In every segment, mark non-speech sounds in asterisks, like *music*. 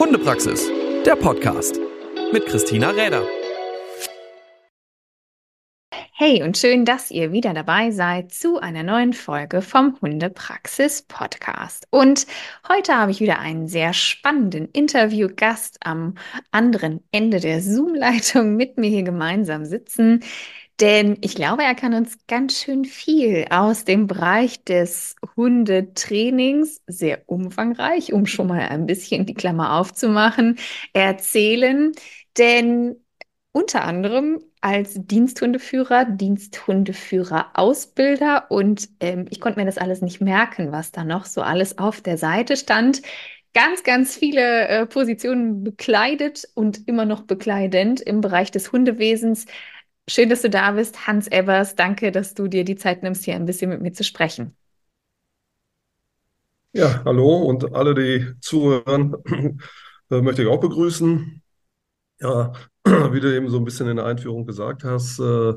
Hundepraxis, der Podcast mit Christina Räder. Hey und schön, dass ihr wieder dabei seid zu einer neuen Folge vom Hundepraxis Podcast. Und heute habe ich wieder einen sehr spannenden Interviewgast am anderen Ende der Zoom-Leitung mit mir hier gemeinsam sitzen. Denn ich glaube, er kann uns ganz schön viel aus dem Bereich des Hundetrainings, sehr umfangreich, um schon mal ein bisschen die Klammer aufzumachen, erzählen. Denn unter anderem als Diensthundeführer, Diensthundeführer-Ausbilder und ähm, ich konnte mir das alles nicht merken, was da noch so alles auf der Seite stand. Ganz, ganz viele äh, Positionen bekleidet und immer noch bekleidend im Bereich des Hundewesens. Schön, dass du da bist, Hans Evers. Danke, dass du dir die Zeit nimmst, hier ein bisschen mit mir zu sprechen. Ja, hallo und alle, die zuhören, *clears throat* äh, möchte ich auch begrüßen. Ja, *clears throat* wie du eben so ein bisschen in der Einführung gesagt hast, äh,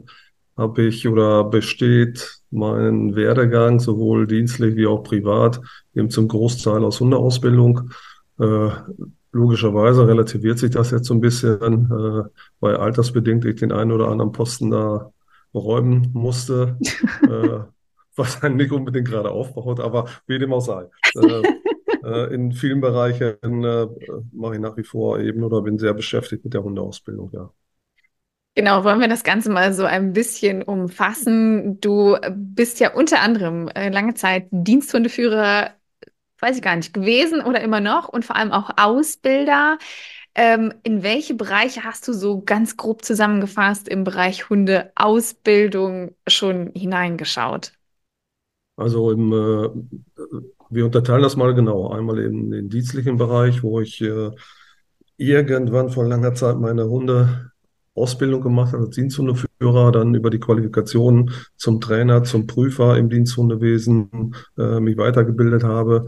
habe ich oder besteht mein Werdegang sowohl dienstlich wie auch privat eben zum Großteil aus Hundeausbildung. Äh, logischerweise relativiert sich das jetzt so ein bisschen, äh, weil altersbedingt ich den einen oder anderen Posten da räumen musste, *laughs* äh, was einen nicht unbedingt gerade aufbaut, aber wie dem auch sei. Äh, *laughs* äh, in vielen Bereichen äh, mache ich nach wie vor eben oder bin sehr beschäftigt mit der Hundeausbildung, ja. Genau, wollen wir das Ganze mal so ein bisschen umfassen. Du bist ja unter anderem äh, lange Zeit Diensthundeführer weiß ich gar nicht, gewesen oder immer noch und vor allem auch Ausbilder. Ähm, in welche Bereiche hast du so ganz grob zusammengefasst im Bereich Hundeausbildung schon hineingeschaut? Also im, äh, wir unterteilen das mal genau. Einmal in den dienstlichen Bereich, wo ich äh, irgendwann vor langer Zeit meine Hundeausbildung gemacht habe als Diensthundeführer, dann über die Qualifikation zum Trainer, zum Prüfer im Diensthundewesen äh, mich weitergebildet habe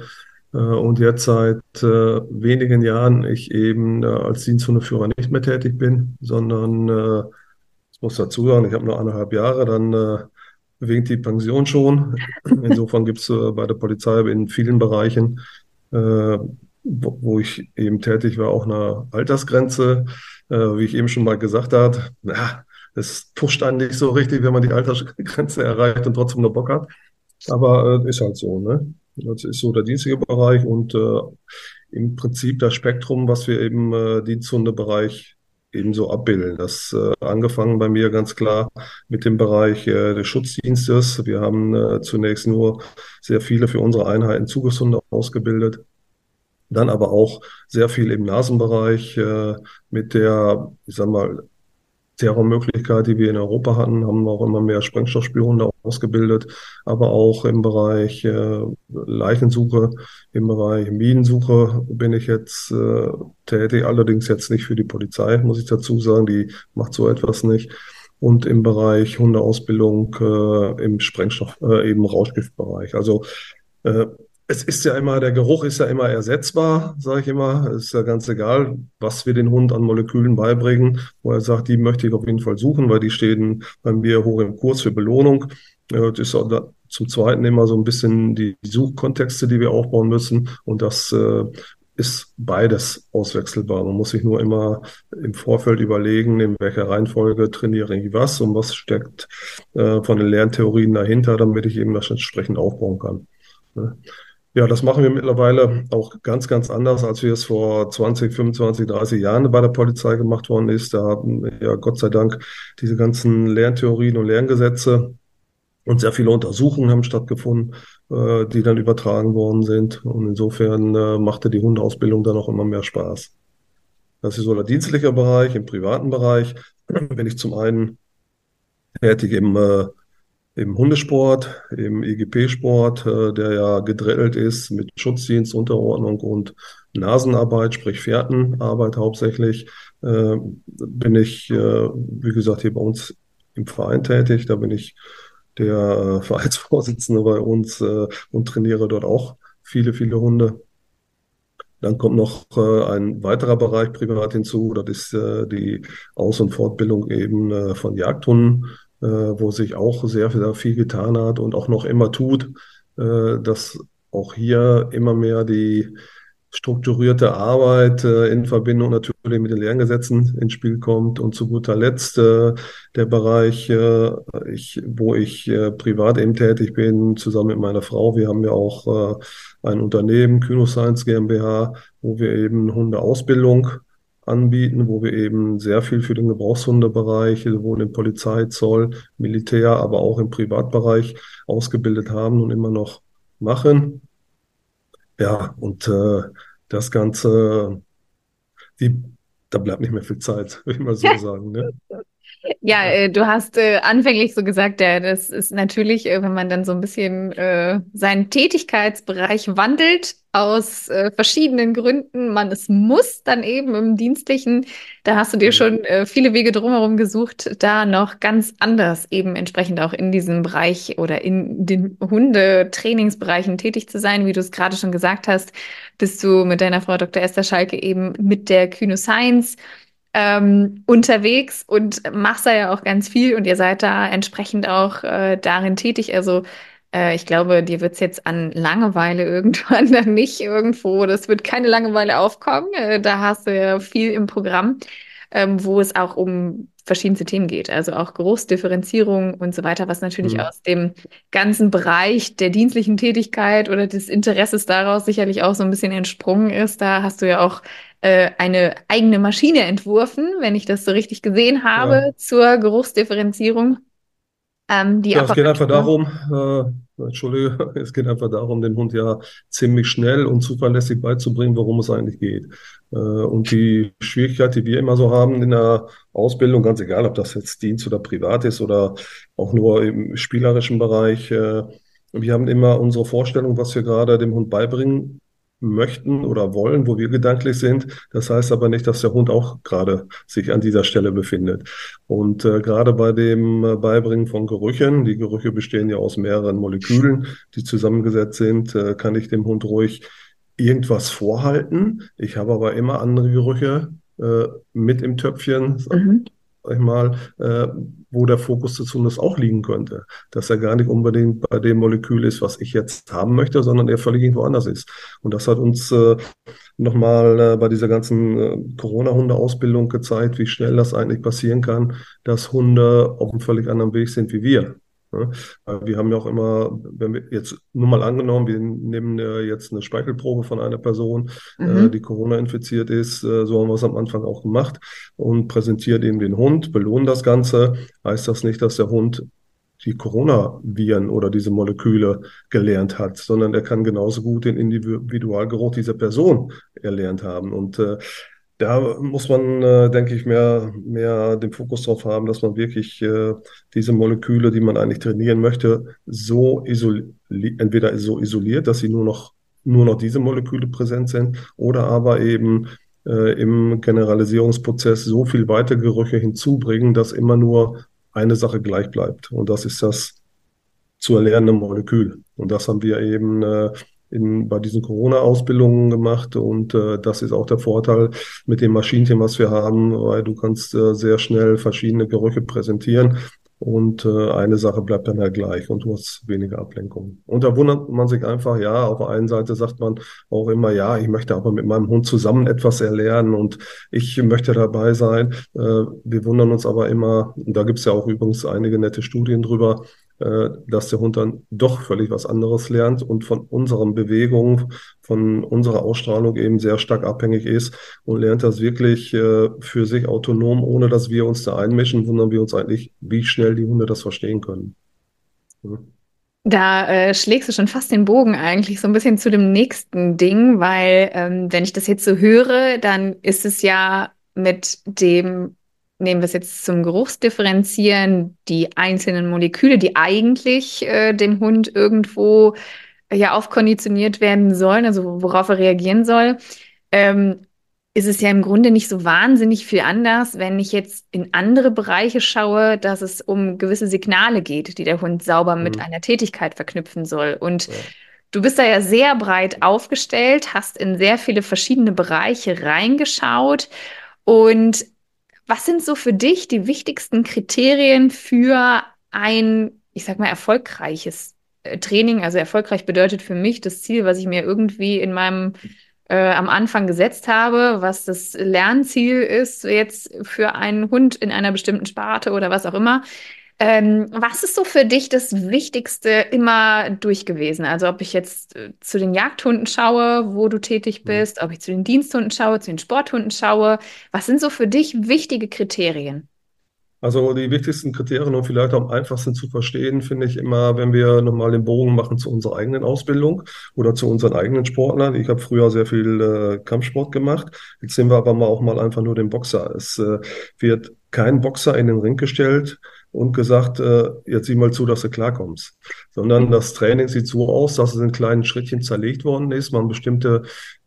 äh, und jetzt seit äh, wenigen Jahren ich eben äh, als Diensthundeführer nicht mehr tätig bin, sondern äh, ich muss dazu sagen, ich habe nur eineinhalb Jahre, dann winkt die Pension schon. Insofern gibt es bei der Polizei in vielen Bereichen, wo, wo ich eben tätig war, auch eine Altersgrenze. Äh, wie ich eben schon mal gesagt habe, es pusht einen nicht so richtig, wenn man die Altersgrenze erreicht und trotzdem noch Bock hat. Aber äh, ist halt so, ne? Das ist so der dienstliche Bereich und äh, im Prinzip das Spektrum, was wir im äh, Diensthundebereich ebenso abbilden. Das äh, angefangen bei mir ganz klar mit dem Bereich äh, des Schutzdienstes. Wir haben äh, zunächst nur sehr viele für unsere Einheiten Zugeshunde ausgebildet. Dann aber auch sehr viel im Nasenbereich äh, mit der, ich sag mal, Terrormöglichkeit, die wir in Europa hatten, haben wir auch immer mehr Sprengstoffspürhunde ausgebildet, aber auch im Bereich äh, Leichensuche, im Bereich Minensuche bin ich jetzt äh, tätig, allerdings jetzt nicht für die Polizei, muss ich dazu sagen, die macht so etwas nicht. Und im Bereich Hundeausbildung äh, im Sprengstoff, äh, eben Rauschgiftbereich. Also äh, es ist ja immer, der Geruch ist ja immer ersetzbar, sage ich immer. Es ist ja ganz egal, was wir den Hund an Molekülen beibringen, wo er sagt, die möchte ich auf jeden Fall suchen, weil die stehen bei mir hoch im Kurs für Belohnung. Das ist auch da, zum Zweiten immer so ein bisschen die Suchkontexte, die wir aufbauen müssen. Und das äh, ist beides auswechselbar. Man muss sich nur immer im Vorfeld überlegen, in welcher Reihenfolge trainiere ich was und was steckt äh, von den Lerntheorien dahinter, damit ich eben das entsprechend aufbauen kann. Ne? Ja, das machen wir mittlerweile auch ganz, ganz anders, als wir es vor 20, 25, 30 Jahren bei der Polizei gemacht worden ist. Da haben ja Gott sei Dank diese ganzen Lerntheorien und Lerngesetze und sehr viele Untersuchungen haben stattgefunden, äh, die dann übertragen worden sind. Und insofern äh, machte die Hundeausbildung dann auch immer mehr Spaß. Das ist so der dienstliche Bereich. Im privaten Bereich bin ich zum einen tätig im äh, im Hundesport, im IGP-Sport, äh, der ja gedrillt ist mit Schutzdienst, Unterordnung und Nasenarbeit, sprich Fährtenarbeit hauptsächlich, äh, bin ich, äh, wie gesagt, hier bei uns im Verein tätig. Da bin ich der äh, *laughs* Vereinsvorsitzende bei uns äh, und trainiere dort auch viele, viele Hunde. Dann kommt noch äh, ein weiterer Bereich privat hinzu, das ist die Aus- und Fortbildung eben von Jagdhunden äh, wo sich auch sehr, sehr viel getan hat und auch noch immer tut, äh, dass auch hier immer mehr die strukturierte Arbeit äh, in Verbindung natürlich mit den Lerngesetzen ins Spiel kommt und zu guter Letzt äh, der Bereich, äh, ich, wo ich äh, privat eben tätig bin, zusammen mit meiner Frau. Wir haben ja auch ein Unternehmen, Kynoscience GmbH, wo wir eben Hundeausbildung anbieten, wo wir eben sehr viel für den Gebrauchshundebereich, sowohl im Polizei, Zoll, Militär, aber auch im Privatbereich ausgebildet haben und immer noch machen. Ja, und äh, das Ganze, die, da bleibt nicht mehr viel Zeit, *laughs* würde ich mal so sagen. Ne? Ja, äh, du hast äh, anfänglich so gesagt, ja, das ist natürlich, äh, wenn man dann so ein bisschen äh, seinen Tätigkeitsbereich wandelt aus äh, verschiedenen Gründen, man es muss dann eben im Dienstlichen, da hast du dir schon äh, viele Wege drumherum gesucht, da noch ganz anders eben entsprechend auch in diesem Bereich oder in den Hundetrainingsbereichen tätig zu sein, wie du es gerade schon gesagt hast, bist du mit deiner Frau Dr. Esther Schalke eben mit der Kyno Science ähm, unterwegs und machst da ja auch ganz viel und ihr seid da entsprechend auch äh, darin tätig. Also äh, ich glaube, dir wird es jetzt an Langeweile *laughs* irgendwann dann nicht irgendwo, das wird keine Langeweile aufkommen. Äh, da hast du ja viel im Programm, ähm, wo es auch um verschiedenste Themen geht, also auch Geruchsdifferenzierung und so weiter, was natürlich mhm. aus dem ganzen Bereich der dienstlichen Tätigkeit oder des Interesses daraus sicherlich auch so ein bisschen entsprungen ist. Da hast du ja auch äh, eine eigene Maschine entworfen, wenn ich das so richtig gesehen habe, ja. zur Geruchsdifferenzierung. Ähm, die ja, es geht einfach darum, äh, Entschuldige, *laughs* es geht einfach darum, den Hund ja ziemlich schnell und zuverlässig beizubringen, worum es eigentlich geht. Äh, und die Schwierigkeit, die wir immer so haben in der Ausbildung, ganz egal, ob das jetzt Dienst oder privat ist oder auch nur im spielerischen Bereich, äh, wir haben immer unsere Vorstellung, was wir gerade dem Hund beibringen möchten oder wollen, wo wir gedanklich sind. Das heißt aber nicht, dass der Hund auch gerade sich an dieser Stelle befindet. Und äh, gerade bei dem äh, Beibringen von Gerüchen, die Gerüche bestehen ja aus mehreren Molekülen, die zusammengesetzt sind, äh, kann ich dem Hund ruhig irgendwas vorhalten. Ich habe aber immer andere Gerüche äh, mit im Töpfchen. Mhm ich mal, äh, wo der Fokus des Hundes auch liegen könnte. Dass er gar nicht unbedingt bei dem Molekül ist, was ich jetzt haben möchte, sondern er völlig irgendwo anders ist. Und das hat uns äh, nochmal äh, bei dieser ganzen äh, Corona-Hunde-Ausbildung gezeigt, wie schnell das eigentlich passieren kann, dass Hunde auf einem völlig anderen Weg sind wie wir. Ne? Wir haben ja auch immer, wenn wir jetzt nur mal angenommen, wir nehmen jetzt eine Speichelprobe von einer Person, äh, mhm. die Corona infiziert ist, äh, so haben wir es am Anfang auch gemacht und präsentiert eben den Hund, belohnen das Ganze. Heißt das nicht, dass der Hund die Coronaviren oder diese Moleküle gelernt hat, sondern er kann genauso gut den Individualgeruch dieser Person erlernt haben. Und äh, da muss man, äh, denke ich, mehr, mehr den Fokus drauf haben, dass man wirklich äh, diese Moleküle, die man eigentlich trainieren möchte, so isoliert, entweder so isoliert, dass sie nur noch, nur noch diese Moleküle präsent sind, oder aber eben äh, im Generalisierungsprozess so viel weitere Gerüche hinzubringen, dass immer nur eine Sache gleich bleibt. Und das ist das zu erlernende Molekül. Und das haben wir eben äh, in, bei diesen Corona-Ausbildungen gemacht und äh, das ist auch der Vorteil mit dem Maschinchen, was wir haben, weil du kannst äh, sehr schnell verschiedene Gerüche präsentieren und äh, eine Sache bleibt dann halt gleich und du hast weniger Ablenkung. Und da wundert man sich einfach, ja, auf der einen Seite sagt man auch immer, ja, ich möchte aber mit meinem Hund zusammen etwas erlernen und ich möchte dabei sein. Äh, wir wundern uns aber immer, und da gibt es ja auch übrigens einige nette Studien drüber, dass der Hund dann doch völlig was anderes lernt und von unseren Bewegungen, von unserer Ausstrahlung eben sehr stark abhängig ist und lernt das wirklich äh, für sich autonom, ohne dass wir uns da einmischen, wundern wir uns eigentlich, wie schnell die Hunde das verstehen können. Da äh, schlägst du schon fast den Bogen eigentlich so ein bisschen zu dem nächsten Ding, weil ähm, wenn ich das jetzt so höre, dann ist es ja mit dem nehmen wir es jetzt zum Geruchsdifferenzieren, die einzelnen Moleküle, die eigentlich äh, dem Hund irgendwo äh, ja aufkonditioniert werden sollen, also worauf er reagieren soll, ähm, ist es ja im Grunde nicht so wahnsinnig viel anders, wenn ich jetzt in andere Bereiche schaue, dass es um gewisse Signale geht, die der Hund sauber mhm. mit einer Tätigkeit verknüpfen soll. Und ja. du bist da ja sehr breit aufgestellt, hast in sehr viele verschiedene Bereiche reingeschaut und was sind so für dich die wichtigsten Kriterien für ein, ich sag mal, erfolgreiches äh, Training? Also erfolgreich bedeutet für mich das Ziel, was ich mir irgendwie in meinem äh, am Anfang gesetzt habe, was das Lernziel ist jetzt für einen Hund in einer bestimmten Sparte oder was auch immer. Ähm, was ist so für dich das Wichtigste immer durch gewesen? Also ob ich jetzt äh, zu den Jagdhunden schaue, wo du tätig mhm. bist, ob ich zu den Diensthunden schaue, zu den Sporthunden schaue. Was sind so für dich wichtige Kriterien? Also die wichtigsten Kriterien und vielleicht am einfachsten zu verstehen, finde ich immer, wenn wir nochmal den Bogen machen zu unserer eigenen Ausbildung oder zu unseren eigenen Sportlern. Ich habe früher sehr viel äh, Kampfsport gemacht. Jetzt sehen wir aber mal auch mal einfach nur den Boxer. Es äh, wird kein Boxer in den Ring gestellt und gesagt, äh, jetzt sieh mal zu, dass du klarkommst. Sondern das Training sieht so aus, dass es in kleinen Schrittchen zerlegt worden ist, man bestimmte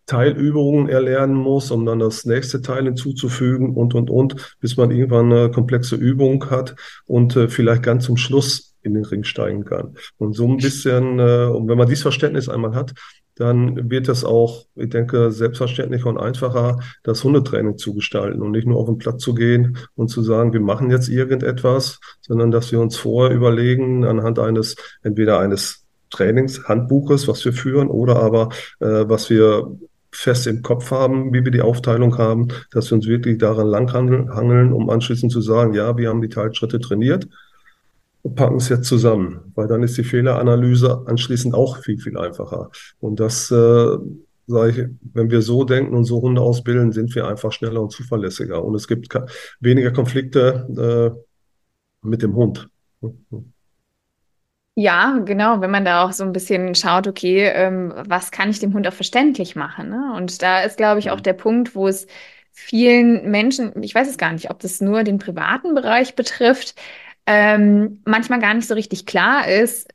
Teilübungen erlernen muss, um dann das nächste Teil hinzuzufügen und, und, und, bis man irgendwann eine komplexe Übung hat und äh, vielleicht ganz zum Schluss in den Ring steigen kann. Und so ein bisschen, äh, und wenn man dieses Verständnis einmal hat, dann wird es auch, ich denke, selbstverständlicher und einfacher, das Hundetraining zu gestalten und nicht nur auf den Platz zu gehen und zu sagen, wir machen jetzt irgendetwas, sondern dass wir uns vorher überlegen, anhand eines, entweder eines Trainingshandbuches, was wir führen, oder aber äh, was wir fest im Kopf haben, wie wir die Aufteilung haben, dass wir uns wirklich daran langhangeln, um anschließend zu sagen, ja, wir haben die Teilschritte trainiert und packen es jetzt zusammen, weil dann ist die Fehleranalyse anschließend auch viel, viel einfacher. Und das, äh, sage ich, wenn wir so denken und so Hunde ausbilden, sind wir einfach schneller und zuverlässiger. Und es gibt weniger Konflikte äh, mit dem Hund. Ja, genau, wenn man da auch so ein bisschen schaut, okay, ähm, was kann ich dem Hund auch verständlich machen? Ne? Und da ist, glaube ich, auch der Punkt, wo es vielen Menschen, ich weiß es gar nicht, ob das nur den privaten Bereich betrifft, ähm, manchmal gar nicht so richtig klar ist,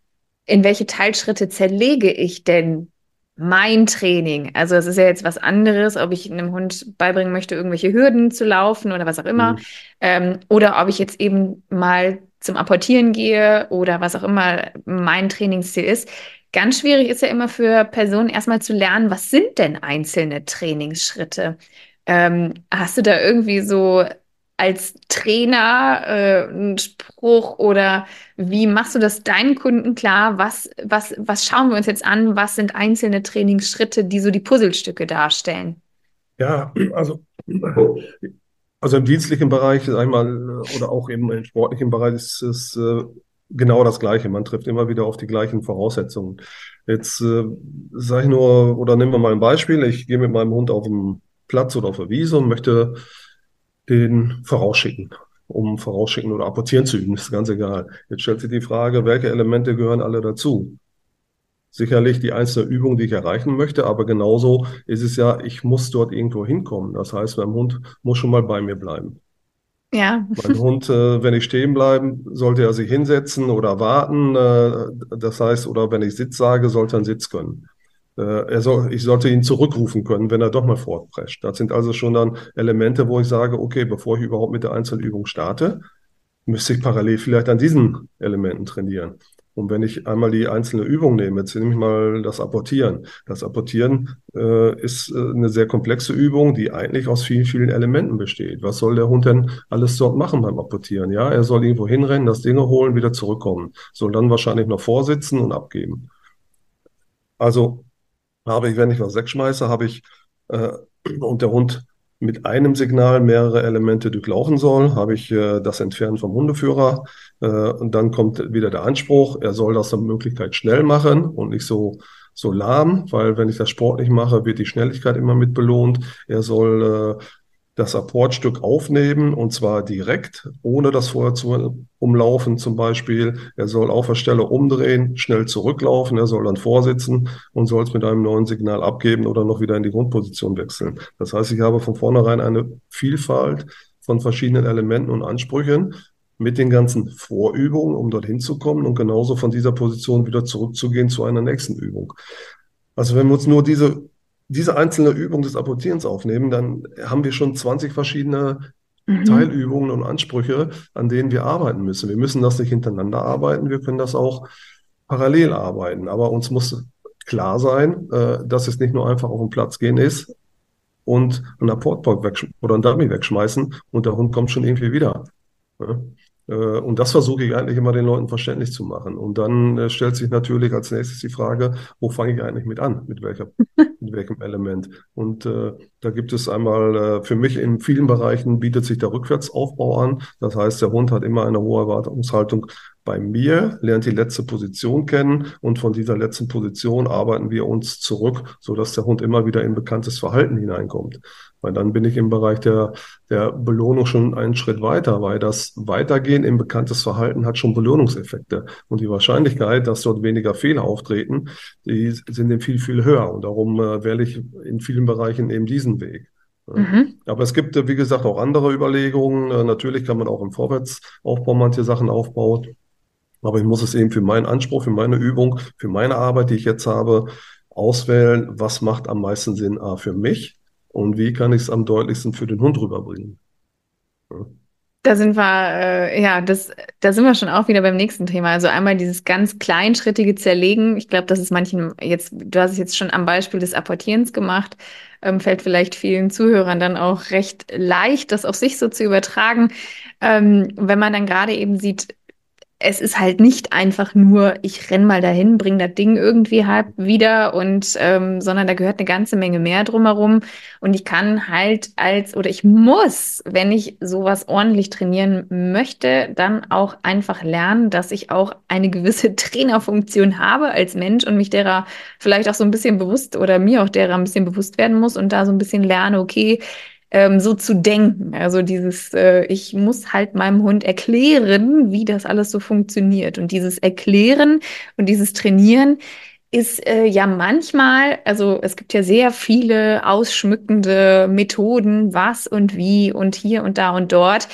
in welche Teilschritte zerlege ich denn mein Training. Also es ist ja jetzt was anderes, ob ich einem Hund beibringen möchte, irgendwelche Hürden zu laufen oder was auch immer. Mhm. Ähm, oder ob ich jetzt eben mal zum Apportieren gehe oder was auch immer mein Trainingsziel ist. Ganz schwierig ist ja immer für Personen erstmal zu lernen, was sind denn einzelne Trainingsschritte? Ähm, hast du da irgendwie so als Trainer äh, einen Spruch oder wie machst du das deinen Kunden klar? Was, was, was schauen wir uns jetzt an? Was sind einzelne Trainingsschritte, die so die Puzzlestücke darstellen? Ja, also also im dienstlichen Bereich, einmal oder auch eben im sportlichen Bereich ist es äh, genau das Gleiche. Man trifft immer wieder auf die gleichen Voraussetzungen. Jetzt äh, sage ich nur, oder nehmen wir mal ein Beispiel. Ich gehe mit meinem Hund auf den Platz oder auf der Wiese und möchte den vorausschicken, um vorausschicken oder apportieren zu üben, ist ganz egal. Jetzt stellt sich die Frage, welche Elemente gehören alle dazu? sicherlich die einzelne Übung, die ich erreichen möchte, aber genauso ist es ja, ich muss dort irgendwo hinkommen. Das heißt, mein Hund muss schon mal bei mir bleiben. Ja. Mein Hund, äh, wenn ich stehen bleiben, sollte er sich hinsetzen oder warten. Äh, das heißt, oder wenn ich Sitz sage, sollte er einen Sitz können. Äh, er soll, ich sollte ihn zurückrufen können, wenn er doch mal fortprescht. Das sind also schon dann Elemente, wo ich sage, okay, bevor ich überhaupt mit der einzelnen Übung starte, müsste ich parallel vielleicht an diesen Elementen trainieren. Und wenn ich einmal die einzelne Übung nehme, jetzt nehme ich mal das Apportieren. Das Apportieren äh, ist äh, eine sehr komplexe Übung, die eigentlich aus vielen, vielen Elementen besteht. Was soll der Hund denn alles dort machen beim Apportieren? Ja, er soll irgendwo hinrennen, das Ding holen, wieder zurückkommen. Soll dann wahrscheinlich noch vorsitzen und abgeben. Also habe ich, wenn ich was wegschmeiße, habe ich äh, und der Hund mit einem Signal mehrere Elemente durchlaufen soll, habe ich äh, das Entfernen vom Hundeführer äh, und dann kommt wieder der Anspruch, er soll das nach Möglichkeit schnell machen und nicht so so lahm, weil wenn ich das sportlich mache, wird die Schnelligkeit immer mit belohnt. Er soll äh, das Apportstück aufnehmen und zwar direkt, ohne das vorher zu umlaufen zum Beispiel. Er soll auf der Stelle umdrehen, schnell zurücklaufen, er soll dann vorsitzen und soll es mit einem neuen Signal abgeben oder noch wieder in die Grundposition wechseln. Das heißt, ich habe von vornherein eine Vielfalt von verschiedenen Elementen und Ansprüchen mit den ganzen Vorübungen, um dorthin zu kommen und genauso von dieser Position wieder zurückzugehen zu einer nächsten Übung. Also wenn wir uns nur diese diese einzelne Übung des Apportierens aufnehmen, dann haben wir schon 20 verschiedene mhm. Teilübungen und Ansprüche, an denen wir arbeiten müssen. Wir müssen das nicht hintereinander arbeiten, wir können das auch parallel arbeiten. Aber uns muss klar sein, äh, dass es nicht nur einfach auf den Platz gehen ist und einen Apportbock oder einen Dummy wegschmeißen und der Hund kommt schon irgendwie wieder. Äh, und das versuche ich eigentlich immer den Leuten verständlich zu machen. Und dann äh, stellt sich natürlich als nächstes die Frage, wo fange ich eigentlich mit an? Mit welcher, *laughs* mit welchem Element? Und äh, da gibt es einmal äh, für mich in vielen Bereichen bietet sich der Rückwärtsaufbau an. Das heißt, der Hund hat immer eine hohe Erwartungshaltung bei mir, lernt die letzte Position kennen und von dieser letzten Position arbeiten wir uns zurück, so dass der Hund immer wieder in bekanntes Verhalten hineinkommt. Weil dann bin ich im Bereich der, der Belohnung schon einen Schritt weiter, weil das Weitergehen in bekanntes Verhalten hat schon Belohnungseffekte. Und die Wahrscheinlichkeit, dass dort weniger Fehler auftreten, die sind eben viel, viel höher. Und darum äh, wähle ich in vielen Bereichen eben diesen Weg. Mhm. Aber es gibt, wie gesagt, auch andere Überlegungen. Äh, natürlich kann man auch im Vorwärtsaufbau manche Sachen aufbauen. Aber ich muss es eben für meinen Anspruch, für meine Übung, für meine Arbeit, die ich jetzt habe, auswählen, was macht am meisten Sinn A für mich und wie kann ich es am deutlichsten für den Hund rüberbringen. Da sind wir, äh, ja, das, da sind wir schon auch wieder beim nächsten Thema. Also einmal dieses ganz kleinschrittige Zerlegen. Ich glaube, das ist manchen jetzt, du hast es jetzt schon am Beispiel des Apportierens gemacht, ähm, fällt vielleicht vielen Zuhörern dann auch recht leicht, das auf sich so zu übertragen. Ähm, wenn man dann gerade eben sieht, es ist halt nicht einfach nur, ich renn mal dahin, bring das Ding irgendwie halb wieder und ähm, sondern da gehört eine ganze Menge mehr drumherum. Und ich kann halt als oder ich muss, wenn ich sowas ordentlich trainieren möchte, dann auch einfach lernen, dass ich auch eine gewisse *laughs* Trainerfunktion habe als Mensch und mich derer vielleicht auch so ein bisschen bewusst oder mir auch derer ein bisschen bewusst werden muss und da so ein bisschen lerne, okay, ähm, so zu denken. Also dieses, äh, ich muss halt meinem Hund erklären, wie das alles so funktioniert. Und dieses Erklären und dieses Trainieren ist äh, ja manchmal, also es gibt ja sehr viele ausschmückende Methoden, was und wie und hier und da und dort.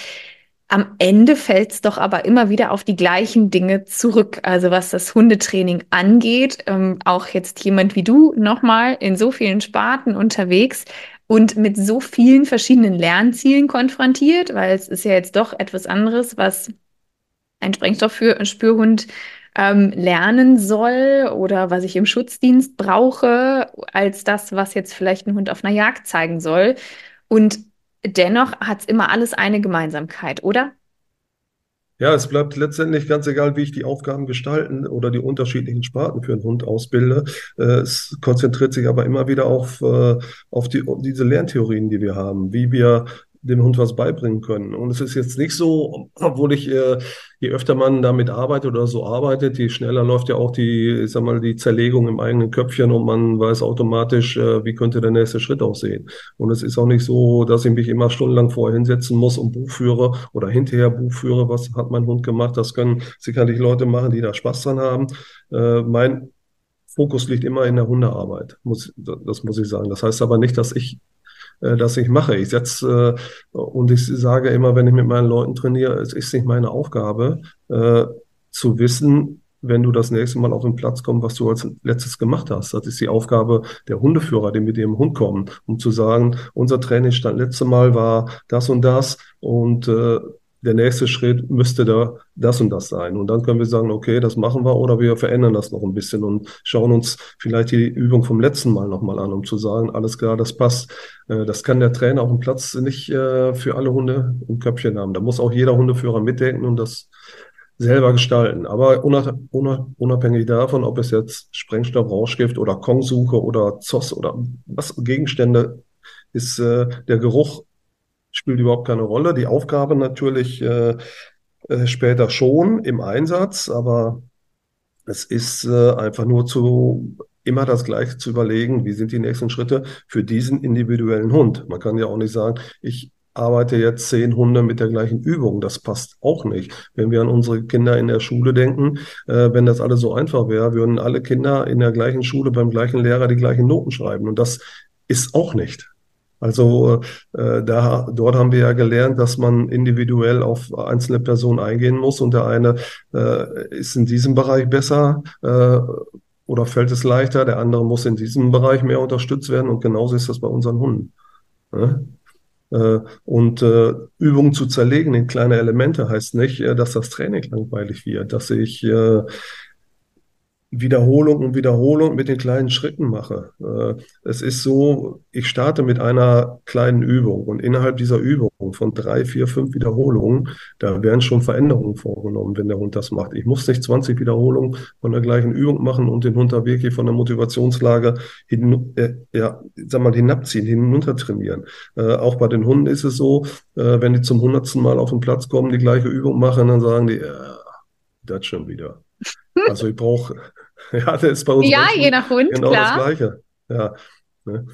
Am Ende fällt es doch aber immer wieder auf die gleichen Dinge zurück. Also was das Hundetraining angeht, ähm, auch jetzt jemand wie du nochmal in so vielen Sparten unterwegs und mit so vielen verschiedenen Lernzielen konfrontiert, weil es ist ja jetzt doch etwas anderes, was ein Sprengstoff für einen Spürhund ähm, lernen soll oder was ich im Schutzdienst brauche, als das, was jetzt vielleicht ein Hund auf einer Jagd zeigen soll. Und dennoch hat es immer alles eine Gemeinsamkeit, oder? Ja, es bleibt letztendlich ganz egal, wie ich die Aufgaben gestalten oder die unterschiedlichen Sparten für einen Hund ausbilde. Äh, es konzentriert sich aber immer wieder auf, äh, auf, die, auf diese Lerntheorien, die wir haben, wie wir dem Hund was beibringen können. Und es ist jetzt nicht so, obwohl ich, äh, je öfter man damit arbeitet oder so arbeitet, je schneller läuft ja auch die, ich sag mal, die Zerlegung im eigenen Köpfchen und man weiß automatisch, äh, wie könnte der nächste Schritt aussehen. Und es ist auch nicht so, dass ich mich immer stundenlang vorher hinsetzen muss und Buch führe oder hinterher Buch führe, was hat mein Hund gemacht. Das können sicherlich Leute machen, die da Spaß dran haben. Äh, mein Fokus liegt immer in der Hundearbeit, muss, das muss ich sagen. Das heißt aber nicht, dass ich äh, das ich mache. Ich setze äh, und ich sage immer, wenn ich mit meinen Leuten trainiere, es ist nicht meine Aufgabe, äh, zu wissen, wenn du das nächste Mal auf den Platz kommst, was du als letztes gemacht hast. Das ist die Aufgabe der Hundeführer, die mit dem Hund kommen, um zu sagen, unser Trainingsstand letzte Mal war das und das und äh, der nächste Schritt müsste da das und das sein. Und dann können wir sagen, okay, das machen wir oder wir verändern das noch ein bisschen und schauen uns vielleicht die Übung vom letzten Mal nochmal an, um zu sagen, alles klar, das passt. Äh, das kann der Trainer auf dem Platz nicht äh, für alle Hunde im Köpfchen haben. Da muss auch jeder Hundeführer mitdenken und das selber gestalten. Aber unabhängig davon, ob es jetzt Sprengstoff, Rauschgift oder Kongsuche oder Zoss oder was Gegenstände ist, äh, der Geruch spielt überhaupt keine Rolle. Die Aufgabe natürlich äh, äh, später schon im Einsatz, aber es ist äh, einfach nur zu immer das Gleiche zu überlegen, wie sind die nächsten Schritte für diesen individuellen Hund. Man kann ja auch nicht sagen, ich arbeite jetzt zehn Hunde mit der gleichen Übung. Das passt auch nicht. Wenn wir an unsere Kinder in der Schule denken, äh, wenn das alles so einfach wäre, würden alle Kinder in der gleichen Schule beim gleichen Lehrer die gleichen Noten schreiben. Und das ist auch nicht. Also äh, da, dort haben wir ja gelernt, dass man individuell auf einzelne Personen eingehen muss und der eine äh, ist in diesem Bereich besser äh, oder fällt es leichter, der andere muss in diesem Bereich mehr unterstützt werden und genauso ist das bei unseren Hunden. Ne? Äh, und äh, Übungen zu zerlegen in kleine Elemente heißt nicht, äh, dass das Training langweilig wird, dass ich äh, Wiederholung und Wiederholung mit den kleinen Schritten mache. Äh, es ist so, ich starte mit einer kleinen Übung und innerhalb dieser Übung von drei, vier, fünf Wiederholungen, da werden schon Veränderungen vorgenommen, wenn der Hund das macht. Ich muss nicht 20 Wiederholungen von der gleichen Übung machen und den Hund da wirklich von der Motivationslage hin, äh, ja, sag mal, hinabziehen, hinunter trainieren. Äh, auch bei den Hunden ist es so, äh, wenn die zum hundertsten Mal auf den Platz kommen, die gleiche Übung machen, dann sagen die, äh, das schon wieder. Also ich brauche *laughs* Ja, das ist bei uns Ja, je nach Hund, genau das klar. Gleiche. Ja, ne?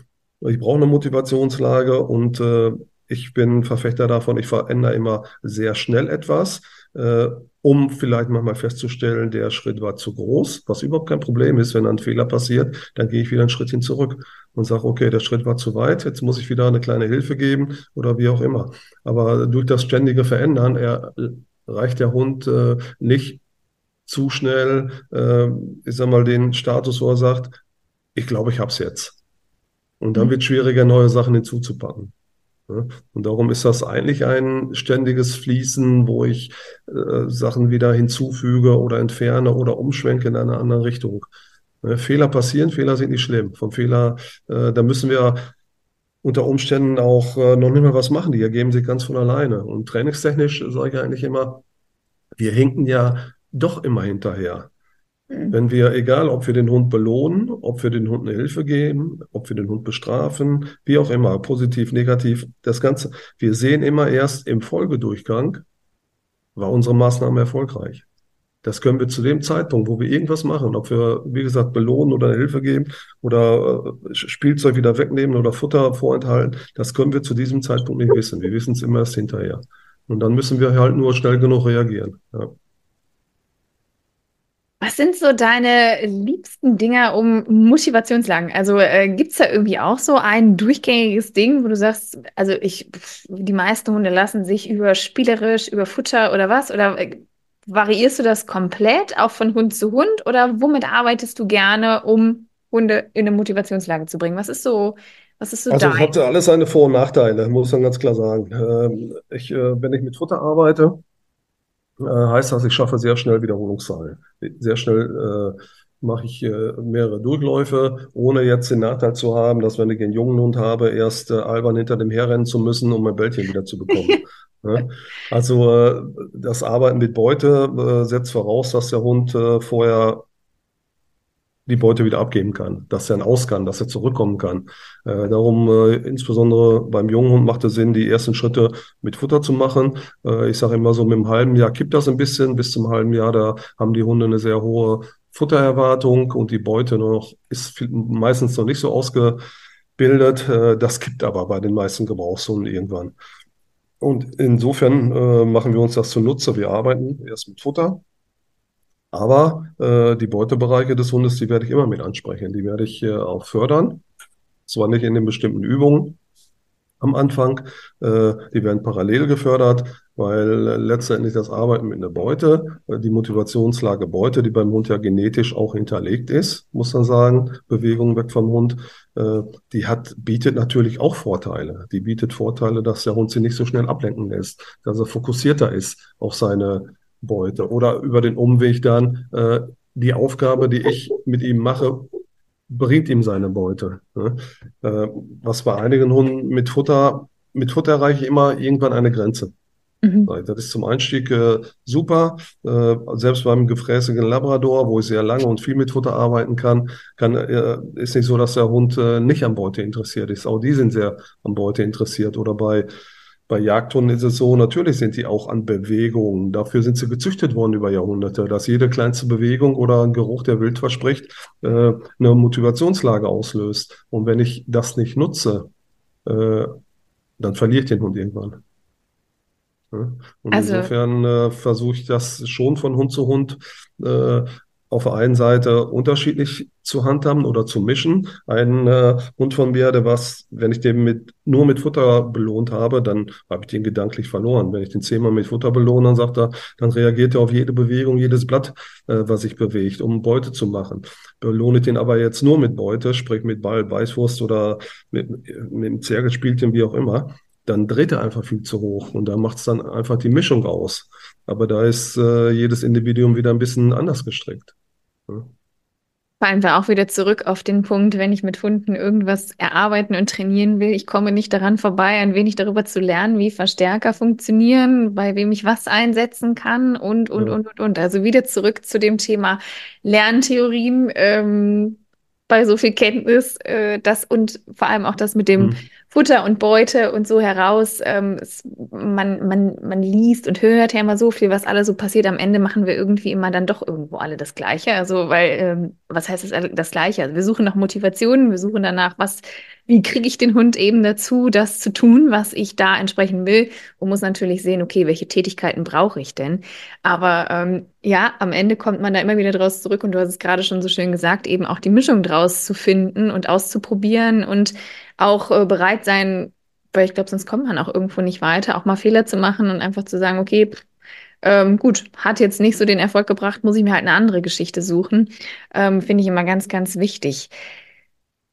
Ich brauche eine Motivationslage und äh, ich bin Verfechter davon, ich verändere immer sehr schnell etwas, äh, um vielleicht manchmal festzustellen, der Schritt war zu groß, was überhaupt kein Problem ist. Wenn ein Fehler passiert, dann gehe ich wieder ein Schrittchen zurück und sage, okay, der Schritt war zu weit, jetzt muss ich wieder eine kleine Hilfe geben oder wie auch immer. Aber durch das ständige Verändern er, reicht der Hund äh, nicht zu schnell, äh, ich sag mal, den Status, wo er sagt, ich glaube, ich hab's jetzt. Und dann wird es schwieriger, neue Sachen hinzuzupacken. Und darum ist das eigentlich ein ständiges Fließen, wo ich äh, Sachen wieder hinzufüge oder entferne oder umschwenke in eine andere Richtung. Ja, Fehler passieren, Fehler sind nicht schlimm. Vom Fehler, äh, da müssen wir unter Umständen auch äh, noch nicht mal was machen. Die ergeben sich ganz von alleine. Und trainingstechnisch sage ich eigentlich immer, wir hinken ja doch immer hinterher. Mhm. Wenn wir, egal ob wir den Hund belohnen, ob wir den Hund eine Hilfe geben, ob wir den Hund bestrafen, wie auch immer, positiv, negativ, das Ganze, wir sehen immer erst im Folgedurchgang, war unsere Maßnahme erfolgreich. Das können wir zu dem Zeitpunkt, wo wir irgendwas machen, ob wir, wie gesagt, belohnen oder eine Hilfe geben oder äh, Spielzeug wieder wegnehmen oder Futter vorenthalten, das können wir zu diesem Zeitpunkt nicht wissen. Wir wissen es immer erst hinterher. Und dann müssen wir halt nur schnell genug reagieren. Ja. Was sind so deine liebsten Dinger um Motivationslagen? Also äh, gibt es da irgendwie auch so ein durchgängiges Ding, wo du sagst, also ich, die meisten Hunde lassen sich über spielerisch, über Futter oder was? Oder äh, variierst du das komplett auch von Hund zu Hund? Oder womit arbeitest du gerne, um Hunde in eine Motivationslage zu bringen? Was ist so, was ist so Also es hat alles seine Vor- und Nachteile, muss man ganz klar sagen. Ähm, ich, äh, wenn ich mit Futter arbeite, heißt das, ich schaffe sehr schnell Wiederholungszahlen. Sehr schnell äh, mache ich äh, mehrere Durchläufe, ohne jetzt den Nachteil zu haben, dass wenn ich einen jungen Hund habe, erst äh, albern hinter dem herrennen zu müssen, um mein Bällchen wieder zu bekommen. *laughs* Ne? Also äh, das Arbeiten mit Beute äh, setzt voraus, dass der Hund äh, vorher die Beute wieder abgeben kann, dass er aus kann, dass er zurückkommen kann. Äh, darum, äh, insbesondere beim jungen Hund macht es Sinn, die ersten Schritte mit Futter zu machen. Äh, ich sage immer so, mit einem halben Jahr kippt das ein bisschen. Bis zum halben Jahr, da haben die Hunde eine sehr hohe Futtererwartung und die Beute noch ist viel, meistens noch nicht so ausgebildet. Äh, das kippt aber bei den meisten Gebrauchshunden irgendwann. Und insofern äh, machen wir uns das zunutze. Wir arbeiten erst mit Futter aber äh, die Beutebereiche des Hundes, die werde ich immer mit ansprechen. Die werde ich äh, auch fördern. Zwar nicht in den bestimmten Übungen am Anfang, äh, die werden parallel gefördert, weil äh, letztendlich das Arbeiten mit einer Beute, äh, die Motivationslage Beute, die beim Hund ja genetisch auch hinterlegt ist, muss man sagen, Bewegung weg vom Hund, äh, die hat, bietet natürlich auch Vorteile. Die bietet Vorteile, dass der Hund sie nicht so schnell ablenken lässt, dass er fokussierter ist auf seine Beute oder über den Umweg dann äh, die Aufgabe, die ich mit ihm mache, bringt ihm seine Beute. Ne? Äh, was bei einigen Hunden mit Futter, mit Futter erreiche ich immer irgendwann eine Grenze. Mhm. Das ist zum Einstieg äh, super. Äh, selbst beim gefräßigen Labrador, wo ich sehr lange und viel mit Futter arbeiten kann, kann äh, ist nicht so, dass der Hund äh, nicht an Beute interessiert ist. Auch die sind sehr an Beute interessiert. Oder bei bei Jagdhunden ist es so, natürlich sind die auch an Bewegungen. Dafür sind sie gezüchtet worden über Jahrhunderte, dass jede kleinste Bewegung oder ein Geruch, der wild verspricht, äh, eine Motivationslage auslöst. Und wenn ich das nicht nutze, äh, dann verliere ich den Hund irgendwann. Und Also insofern äh, versuche ich das schon von Hund zu Hund äh, auf der einen Seite unterschiedlich zu handhaben oder zu mischen. Ein äh, Hund von mir, der was, wenn ich den mit, nur mit Futter belohnt habe, dann habe ich den gedanklich verloren. Wenn ich den zehnmal mit Futter belohne, dann sagt er, dann reagiert er auf jede Bewegung, jedes Blatt, äh, was sich bewegt, um Beute zu machen. Belohne ich den aber jetzt nur mit Beute, sprich mit Ball, Beißwurst oder mit, mit dem Zergelspielchen, wie auch immer, dann dreht er einfach viel zu hoch und da macht es dann einfach die Mischung aus. Aber da ist äh, jedes Individuum wieder ein bisschen anders gestrickt. Ja. fallen wir auch wieder zurück auf den Punkt, wenn ich mit Hunden irgendwas erarbeiten und trainieren will, ich komme nicht daran vorbei, ein wenig darüber zu lernen, wie Verstärker funktionieren, bei wem ich was einsetzen kann und, und, ja. und, und, und. Also wieder zurück zu dem Thema Lerntheorien. Ähm, bei so viel Kenntnis, äh, das und vor allem auch das mit dem mhm. Futter und Beute und so heraus. Ähm, es, man, man, man liest und hört ja immer so viel, was alles so passiert. Am Ende machen wir irgendwie immer dann doch irgendwo alle das Gleiche. Also, weil, ähm, was heißt das, das Gleiche? Also wir suchen nach Motivationen, wir suchen danach, was, wie kriege ich den Hund eben dazu, das zu tun, was ich da entsprechen will und muss natürlich sehen, okay, welche Tätigkeiten brauche ich denn? Aber ähm, ja, am Ende kommt man da immer wieder draus zurück und du hast es gerade schon so schön gesagt, eben auch die Mischung draus zu finden und auszuprobieren und auch äh, bereit sein, weil ich glaube, sonst kommt man auch irgendwo nicht weiter, auch mal Fehler zu machen und einfach zu sagen, okay, ähm, gut, hat jetzt nicht so den Erfolg gebracht, muss ich mir halt eine andere Geschichte suchen. Ähm, Finde ich immer ganz, ganz wichtig.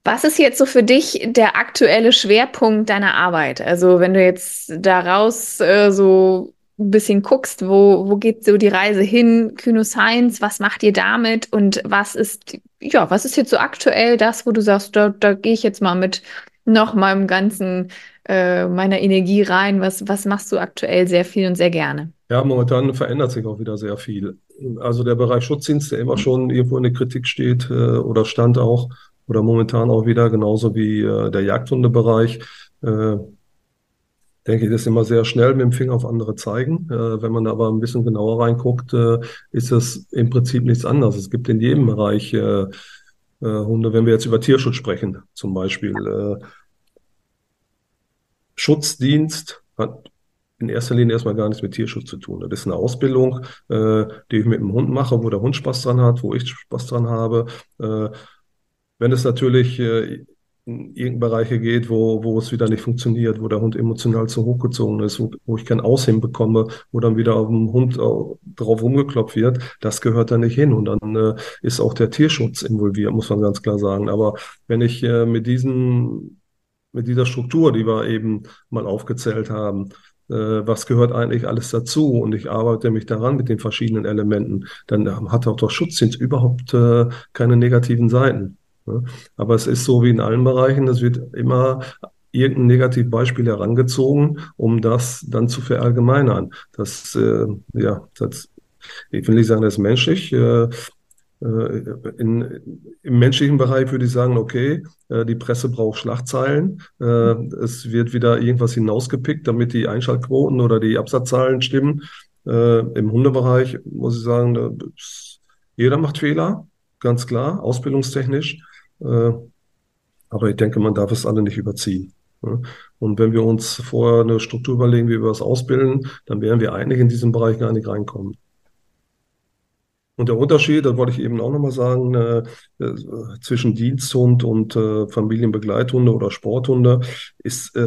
Was ist jetzt so für dich der aktuelle Schwerpunkt deiner Arbeit? Also wenn du jetzt daraus äh, so ein bisschen guckst, wo, wo geht so die Reise hin, Kyno Science, was macht ihr damit und was ist, ja, was ist jetzt so aktuell das, wo du sagst, da, da gehe ich jetzt mal mit noch meinem ganzen, äh, meiner Energie rein? Was, was machst du aktuell sehr viel und sehr gerne? Ja, momentan verändert sich auch wieder sehr viel. Also der Bereich Schutzdienst, der immer schon irgendwo in der Kritik steht äh, oder stand auch oder momentan auch wieder, genauso wie äh, der Jagdhundebereich. Äh, denke ich, das ist immer sehr schnell mit dem Finger auf andere zeigen. Äh, wenn man aber ein bisschen genauer reinguckt, äh, ist das im Prinzip nichts anderes. Es gibt in jedem Bereich äh, äh, Hunde, wenn wir jetzt über Tierschutz sprechen, zum Beispiel. Äh, Schutzdienst hat in erster Linie erstmal gar nichts mit Tierschutz zu tun. Das ist eine Ausbildung, äh, die ich mit dem Hund mache, wo der Hund Spaß dran hat, wo ich Spaß dran habe. Äh, wenn es natürlich äh, in irgendeine Bereiche geht, wo, wo es wieder nicht funktioniert, wo der Hund emotional zu hochgezogen ist, wo, wo ich kein Aussehen bekomme, wo dann wieder auf dem Hund drauf rumgeklopft wird, das gehört da nicht hin. Und dann äh, ist auch der Tierschutz involviert, muss man ganz klar sagen. Aber wenn ich äh, mit diesen, mit dieser Struktur, die wir eben mal aufgezählt haben, äh, was gehört eigentlich alles dazu und ich arbeite mich daran mit den verschiedenen Elementen, dann hat auch der Schutzdienst überhaupt äh, keine negativen Seiten. Aber es ist so wie in allen Bereichen, es wird immer irgendein Negativbeispiel herangezogen, um das dann zu verallgemeinern. Das, äh, ja, das, ich will nicht sagen, das ist menschlich. Äh, äh in, Im menschlichen Bereich würde ich sagen, okay, äh, die Presse braucht Schlagzeilen. Äh, es wird wieder irgendwas hinausgepickt, damit die Einschaltquoten oder die Absatzzahlen stimmen. Im Hundebereich muss ich sagen, jeder macht Fehler, ganz klar, ausbildungstechnisch. Äh, aber ich denke, man darf es alle nicht überziehen. Und wenn wir uns vorher eine Struktur überlegen, wie wir das ausbilden, dann werden wir eigentlich in diesem Bereich gar nicht reinkommen. Und der Unterschied, das wollte ich eben auch nochmal sagen, äh, äh, zwischen Diensthund und Familienbegleithunde oder Sporthunde ist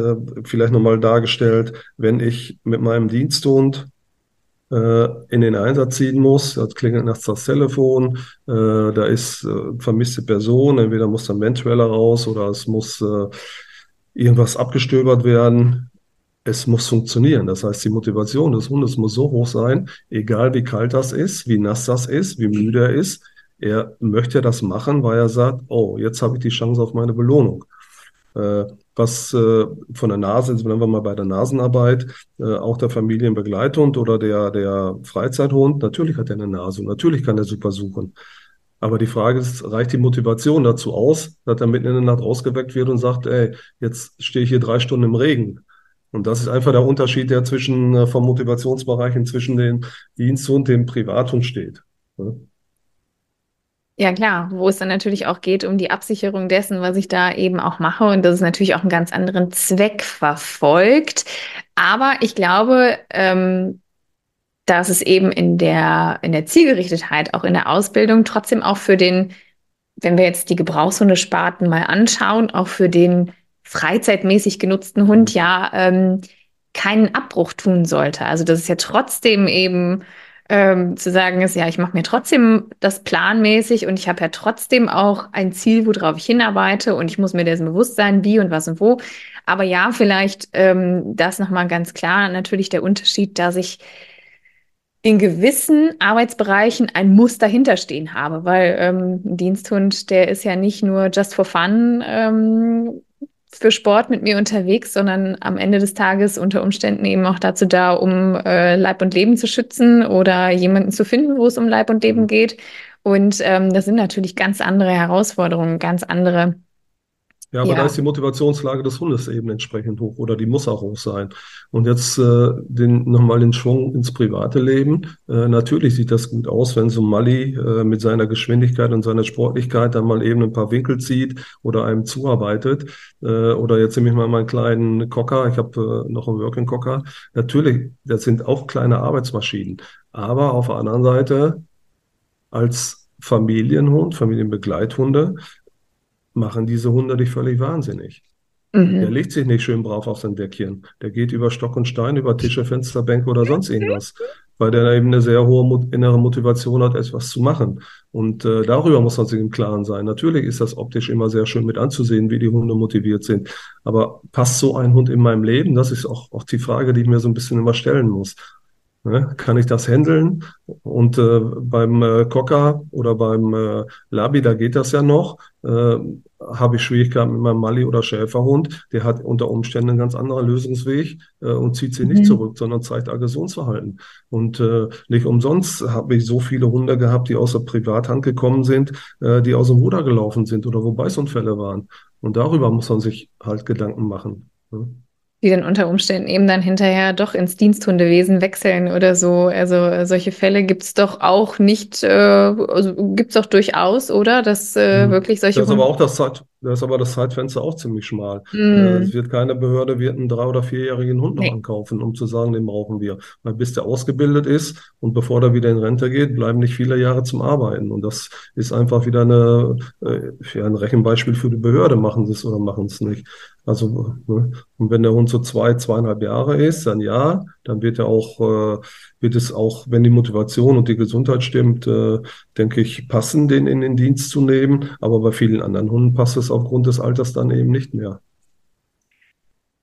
vielleicht nochmal dargestellt, wenn ich mit meinem Diensthund in den Einsatz ziehen muss. Da klingelt nachts das Telefon, äh, da ist äh, vermisste Person, entweder muss dann Ventueller raus oder es muss äh, irgendwas abgestöbert werden. Es muss funktionieren. Das heißt, die Motivation des Hundes muss so hoch sein, egal wie kalt das ist, wie nass das ist, wie müde er ist. Er möchte das machen, weil er sagt, oh, jetzt habe ich die Chance auf meine Belohnung. Was äh, von der Nase, jetzt bleiben wir mal bei der Nasenarbeit, äh, auch der Familienbegleithund oder der, der Freizeithund, natürlich hat er eine Nase und natürlich kann er super suchen. Aber die Frage ist, reicht die Motivation dazu aus, dass er mitten in der Nacht ausgeweckt wird und sagt, ey, jetzt stehe ich hier drei Stunden im Regen. Und das ist einfach der Unterschied, der zwischen äh, vom Motivationsbereich zwischen dem Dienst und dem Privathund steht. Ne? Ja, klar, wo es dann natürlich auch geht um die Absicherung dessen, was ich da eben auch mache und das ist natürlich auch einen ganz anderen Zweck verfolgt. Aber ich glaube, ähm, dass es eben in der, in der Zielgerichtetheit, auch in der Ausbildung, trotzdem auch für den, wenn wir jetzt die Gebrauchshundesparten mal anschauen, auch für den freizeitmäßig genutzten Hund ja ähm, keinen Abbruch tun sollte. Also das ist ja trotzdem eben ähm, zu sagen ist, ja, ich mache mir trotzdem das planmäßig und ich habe ja trotzdem auch ein Ziel, worauf ich hinarbeite und ich muss mir dessen bewusst sein, wie und was und wo. Aber ja, vielleicht ähm, das nochmal ganz klar, natürlich der Unterschied, dass ich in gewissen Arbeitsbereichen ein Muss dahinterstehen habe, weil ähm, ein Diensthund, der ist ja nicht nur just for fun ähm, für Sport mit mir unterwegs, sondern am Ende des Tages unter Umständen eben auch dazu da, um äh, Leib und Leben zu schützen oder jemanden zu finden, wo es um Leib und Leben mhm. geht. Und ähm, das sind natürlich ganz andere Herausforderungen, ganz andere ja, aber ja. da ist die Motivationslage des Hundes eben entsprechend hoch oder die muss auch hoch sein. Und jetzt äh, den, nochmal den Schwung ins private Leben. Äh, natürlich sieht das gut aus, wenn so Mali äh, mit seiner Geschwindigkeit und seiner Sportlichkeit dann mal eben ein paar Winkel zieht oder einem zuarbeitet. Äh, oder jetzt nehme ich mal meinen kleinen Cocker. Ich habe äh, noch einen Working Cocker. Natürlich, das sind auch kleine Arbeitsmaschinen. Aber auf der anderen Seite als Familienhund, Familienbegleithunde, machen diese Hunde dich völlig wahnsinnig. Mhm. Der legt sich nicht schön brav auf sein Deckchen. Der geht über Stock und Stein, über Tische, Fensterbänke oder sonst irgendwas, weil der eben eine sehr hohe innere Motivation hat, etwas zu machen. Und äh, darüber muss man sich im Klaren sein. Natürlich ist das optisch immer sehr schön mit anzusehen, wie die Hunde motiviert sind. Aber passt so ein Hund in meinem Leben? Das ist auch, auch die Frage, die ich mir so ein bisschen immer stellen muss. Ne? Kann ich das handeln? Und äh, beim äh, Cocker oder beim äh, Labi, da geht das ja noch. Äh, Habe ich Schwierigkeiten mit meinem Mali oder Schäferhund, der hat unter Umständen einen ganz anderen Lösungsweg äh, und zieht sie mhm. nicht zurück, sondern zeigt Aggressionsverhalten. Und äh, nicht umsonst habe ich so viele Hunde gehabt, die aus der Privathand gekommen sind, äh, die aus dem Ruder gelaufen sind oder wo Beißunfälle waren. Und darüber muss man sich halt Gedanken machen. Ne? Die dann unter Umständen eben dann hinterher doch ins Diensthundewesen wechseln oder so. Also äh, solche Fälle gibt es doch auch nicht, äh, also gibt es doch durchaus, oder? Dass äh, mhm. wirklich solche. Das ist aber auch das Zeit, da ist aber das Zeitfenster auch ziemlich schmal. Mhm. Es wird keine Behörde wird einen drei- oder vierjährigen Hund noch nee. ankaufen, um zu sagen, den brauchen wir. Weil bis der ausgebildet ist und bevor der wieder in Rente geht, bleiben nicht viele Jahre zum Arbeiten. Und das ist einfach wieder eine, äh, ja, ein Rechenbeispiel für die Behörde. Machen sie es oder machen es nicht. Also, ne? und wenn der Hund so zwei, zweieinhalb Jahre ist, dann ja, dann wird er auch, äh, wird es auch, wenn die Motivation und die Gesundheit stimmt, äh, denke ich, passen, den in den Dienst zu nehmen. Aber bei vielen anderen Hunden passt es aufgrund des Alters dann eben nicht mehr.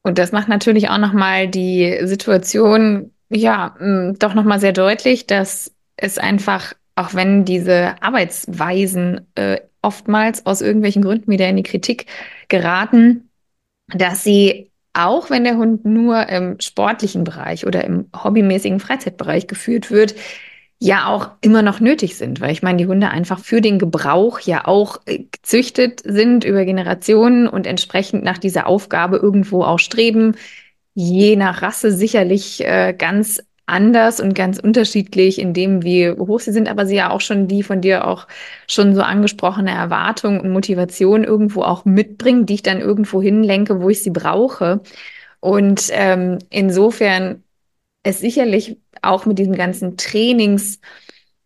Und das macht natürlich auch nochmal die Situation, ja, mh, doch nochmal sehr deutlich, dass es einfach, auch wenn diese Arbeitsweisen äh, oftmals aus irgendwelchen Gründen wieder in die Kritik geraten, dass sie auch wenn der Hund nur im sportlichen Bereich oder im hobbymäßigen Freizeitbereich geführt wird, ja auch immer noch nötig sind, weil ich meine, die Hunde einfach für den Gebrauch ja auch äh, gezüchtet sind über Generationen und entsprechend nach dieser Aufgabe irgendwo auch streben, je nach Rasse sicherlich äh, ganz anders und ganz unterschiedlich in dem, wie hoch sie sind, aber sie ja auch schon die von dir auch schon so angesprochene Erwartung und Motivation irgendwo auch mitbringen, die ich dann irgendwo hinlenke, wo ich sie brauche. Und ähm, insofern es sicherlich auch mit diesem ganzen Trainings,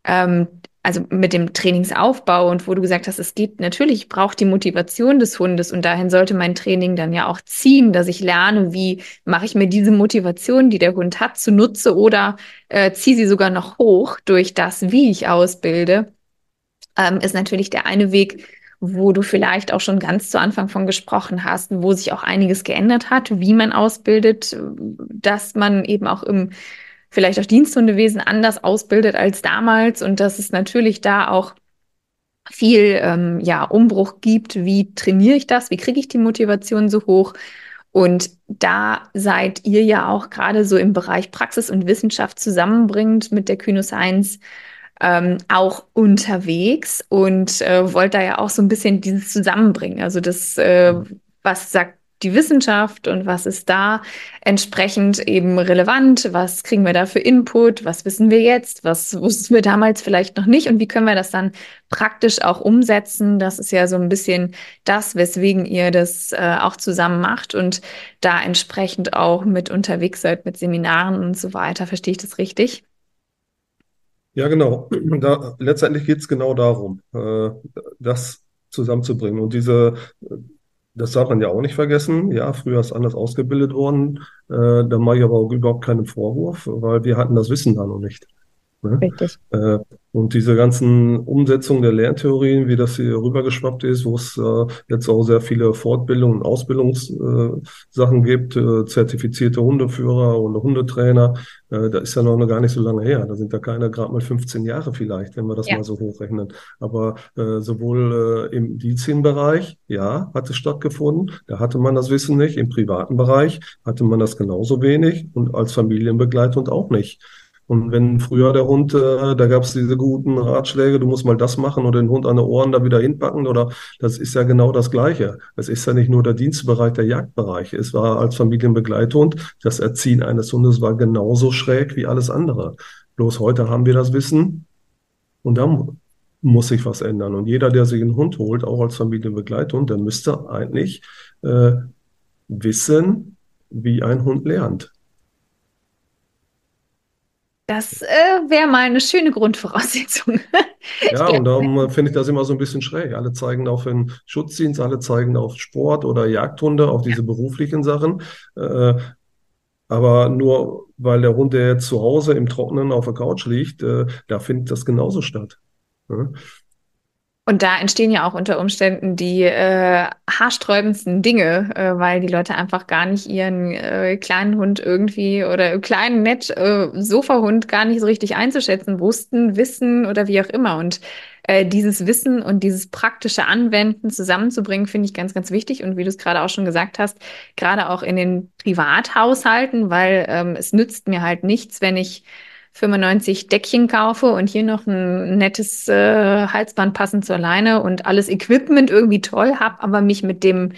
ähm, also mit dem Trainingsaufbau und wo du gesagt hast, es geht natürlich, braucht die Motivation des Hundes und dahin sollte mein Training dann ja auch ziehen, dass ich lerne, wie mache ich mir diese Motivation, die der Hund hat, zunutze oder äh, ziehe sie sogar noch hoch durch das, wie ich ausbilde, ähm, ist natürlich der eine Weg, wo du vielleicht auch schon ganz zu Anfang von gesprochen hast, wo sich auch einiges geändert hat, wie man ausbildet, dass man eben auch im vielleicht auch Diensthundewesen anders ausbildet als damals und dass es natürlich da auch viel ähm, ja, Umbruch gibt. Wie trainiere ich das? Wie kriege ich die Motivation so hoch? Und da seid ihr ja auch gerade so im Bereich Praxis und Wissenschaft zusammenbringend mit der Kyno Science ähm, auch unterwegs und äh, wollt da ja auch so ein bisschen dieses zusammenbringen. Also das, äh, was sagt die Wissenschaft und was ist da entsprechend eben relevant? Was kriegen wir da für Input? Was wissen wir jetzt? Was wussten wir damals vielleicht noch nicht? Und wie können wir das dann praktisch auch umsetzen? Das ist ja so ein bisschen das, weswegen ihr das äh, auch zusammen macht und da entsprechend auch mit unterwegs seid, mit Seminaren und so weiter. Verstehe ich das richtig? Ja, genau. Da, letztendlich geht es genau darum, äh, das zusammenzubringen. Und diese das darf man ja auch nicht vergessen. Ja, früher ist anders ausgebildet worden. Äh, da mache ich aber auch überhaupt keinen Vorwurf, weil wir hatten das Wissen da noch nicht. Ne? Richtig. Äh, Und diese ganzen Umsetzungen der Lerntheorien, wie das hier rübergeschwappt ist, wo es äh, jetzt auch sehr viele Fortbildungen und Ausbildungssachen äh, gibt, äh, zertifizierte Hundeführer und Hundetrainer, äh, da ist ja noch gar nicht so lange her. Da sind da keine gerade mal 15 Jahre vielleicht, wenn wir das ja. mal so hochrechnen. Aber äh, sowohl äh, im Dienstbereich, ja, hat es stattgefunden. Da hatte man das Wissen nicht. Im privaten Bereich hatte man das genauso wenig und als Familienbegleitung auch nicht. Und wenn früher der Hund, äh, da gab es diese guten Ratschläge, du musst mal das machen oder den Hund an den Ohren da wieder hinpacken oder das ist ja genau das Gleiche. Es ist ja nicht nur der Dienstbereich, der Jagdbereich. Es war als Familienbegleithund, das Erziehen eines Hundes war genauso schräg wie alles andere. Bloß heute haben wir das Wissen und da muss sich was ändern. Und jeder, der sich einen Hund holt, auch als Familienbegleithund, der müsste eigentlich äh, wissen, wie ein Hund lernt. Das äh, wäre mal eine schöne Grundvoraussetzung. *laughs* ja, und darum äh, finde ich das immer so ein bisschen schräg. Alle zeigen auf den Schutzdienst, alle zeigen auf Sport oder Jagdhunde, auf diese ja. beruflichen Sachen. Äh, aber nur weil der Hund, der jetzt zu Hause im Trockenen auf der Couch liegt, äh, da findet das genauso statt. Ja? Und da entstehen ja auch unter Umständen die äh, haarsträubendsten Dinge, äh, weil die Leute einfach gar nicht ihren äh, kleinen Hund irgendwie oder kleinen nett äh, Sofahund gar nicht so richtig einzuschätzen wussten, wissen oder wie auch immer. Und äh, dieses Wissen und dieses praktische Anwenden zusammenzubringen, finde ich ganz, ganz wichtig. Und wie du es gerade auch schon gesagt hast, gerade auch in den Privathaushalten, weil ähm, es nützt mir halt nichts, wenn ich 95 Deckchen kaufe und hier noch ein nettes äh, Halsband passend zur Leine und alles Equipment irgendwie toll habe, aber mich mit dem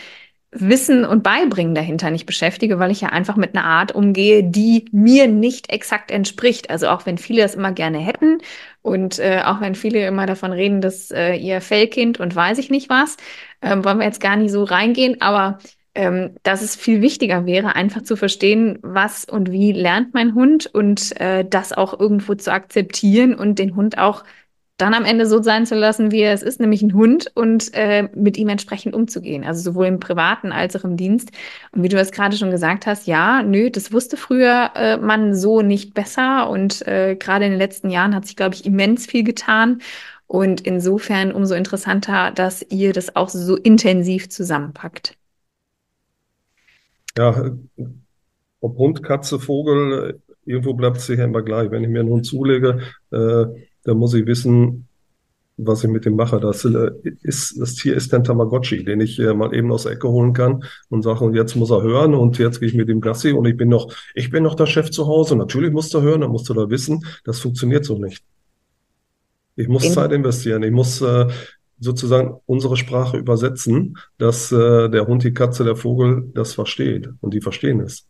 Wissen und Beibringen dahinter nicht beschäftige, weil ich ja einfach mit einer Art umgehe, die mir nicht exakt entspricht. Also auch wenn viele das immer gerne hätten und äh, auch wenn viele immer davon reden, dass äh, ihr Fellkind und weiß ich nicht was, äh, wollen wir jetzt gar nicht so reingehen, aber ähm, dass es viel wichtiger wäre, einfach zu verstehen, was und wie lernt mein Hund und äh, das auch irgendwo zu akzeptieren und den Hund auch dann am Ende so sein zu lassen, wie er es ist, nämlich ein Hund und äh, mit ihm entsprechend umzugehen. Also sowohl im Privaten als auch im Dienst. Und wie du es gerade schon gesagt hast, ja, nö, das wusste früher äh, man so nicht besser. Und äh, gerade in den letzten Jahren hat sich, glaube ich, immens viel getan. Und insofern umso interessanter, dass ihr das auch so intensiv zusammenpackt ja, ob Hund, Katze, Vogel, irgendwo bleibt es sicher immer gleich. Wenn ich mir einen Hund zulege, äh, dann muss ich wissen, was ich mit dem mache. Das, äh, ist, das Tier ist ein Tamagotchi, den ich äh, mal eben aus der Ecke holen kann und sage, und jetzt muss er hören und jetzt gehe ich mit dem Gassi und ich bin noch, ich bin noch der Chef zu Hause. Natürlich musst du hören, dann musst du da wissen, das funktioniert so nicht. Ich muss Zeit investieren. Ich muss äh, sozusagen unsere Sprache übersetzen, dass äh, der Hund, die Katze, der Vogel das versteht und die verstehen es.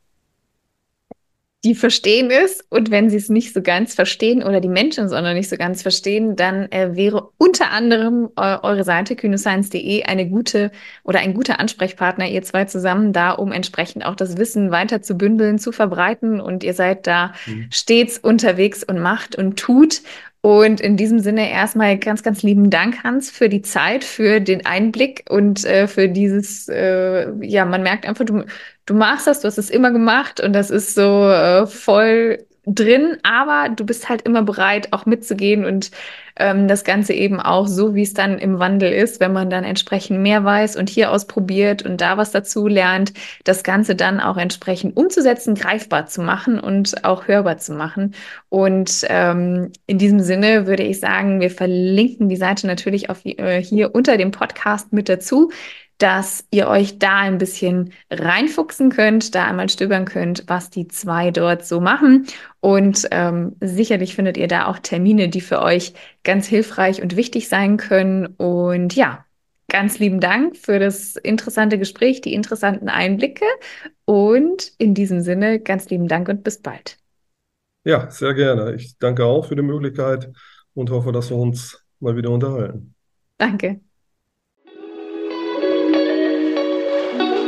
Die verstehen es und wenn sie es nicht so ganz verstehen oder die Menschen sondern nicht so ganz verstehen, dann äh, wäre unter anderem äh, eure Seite kühnescience.de eine gute oder ein guter Ansprechpartner, ihr zwei zusammen da, um entsprechend auch das Wissen weiter zu bündeln, zu verbreiten und ihr seid da mhm. stets unterwegs und macht und tut und in diesem Sinne erstmal ganz, ganz lieben Dank, Hans, für die Zeit, für den Einblick und äh, für dieses, äh, ja, man merkt einfach, du, du machst das, du hast es immer gemacht und das ist so äh, voll drin, aber du bist halt immer bereit, auch mitzugehen und ähm, das Ganze eben auch so, wie es dann im Wandel ist, wenn man dann entsprechend mehr weiß und hier ausprobiert und da was dazu lernt, das Ganze dann auch entsprechend umzusetzen, greifbar zu machen und auch hörbar zu machen. Und ähm, in diesem Sinne würde ich sagen, wir verlinken die Seite natürlich auf, äh, hier unter dem Podcast mit dazu dass ihr euch da ein bisschen reinfuchsen könnt, da einmal stöbern könnt, was die zwei dort so machen. Und ähm, sicherlich findet ihr da auch Termine, die für euch ganz hilfreich und wichtig sein können. Und ja, ganz lieben Dank für das interessante Gespräch, die interessanten Einblicke. Und in diesem Sinne, ganz lieben Dank und bis bald. Ja, sehr gerne. Ich danke auch für die Möglichkeit und hoffe, dass wir uns mal wieder unterhalten. Danke.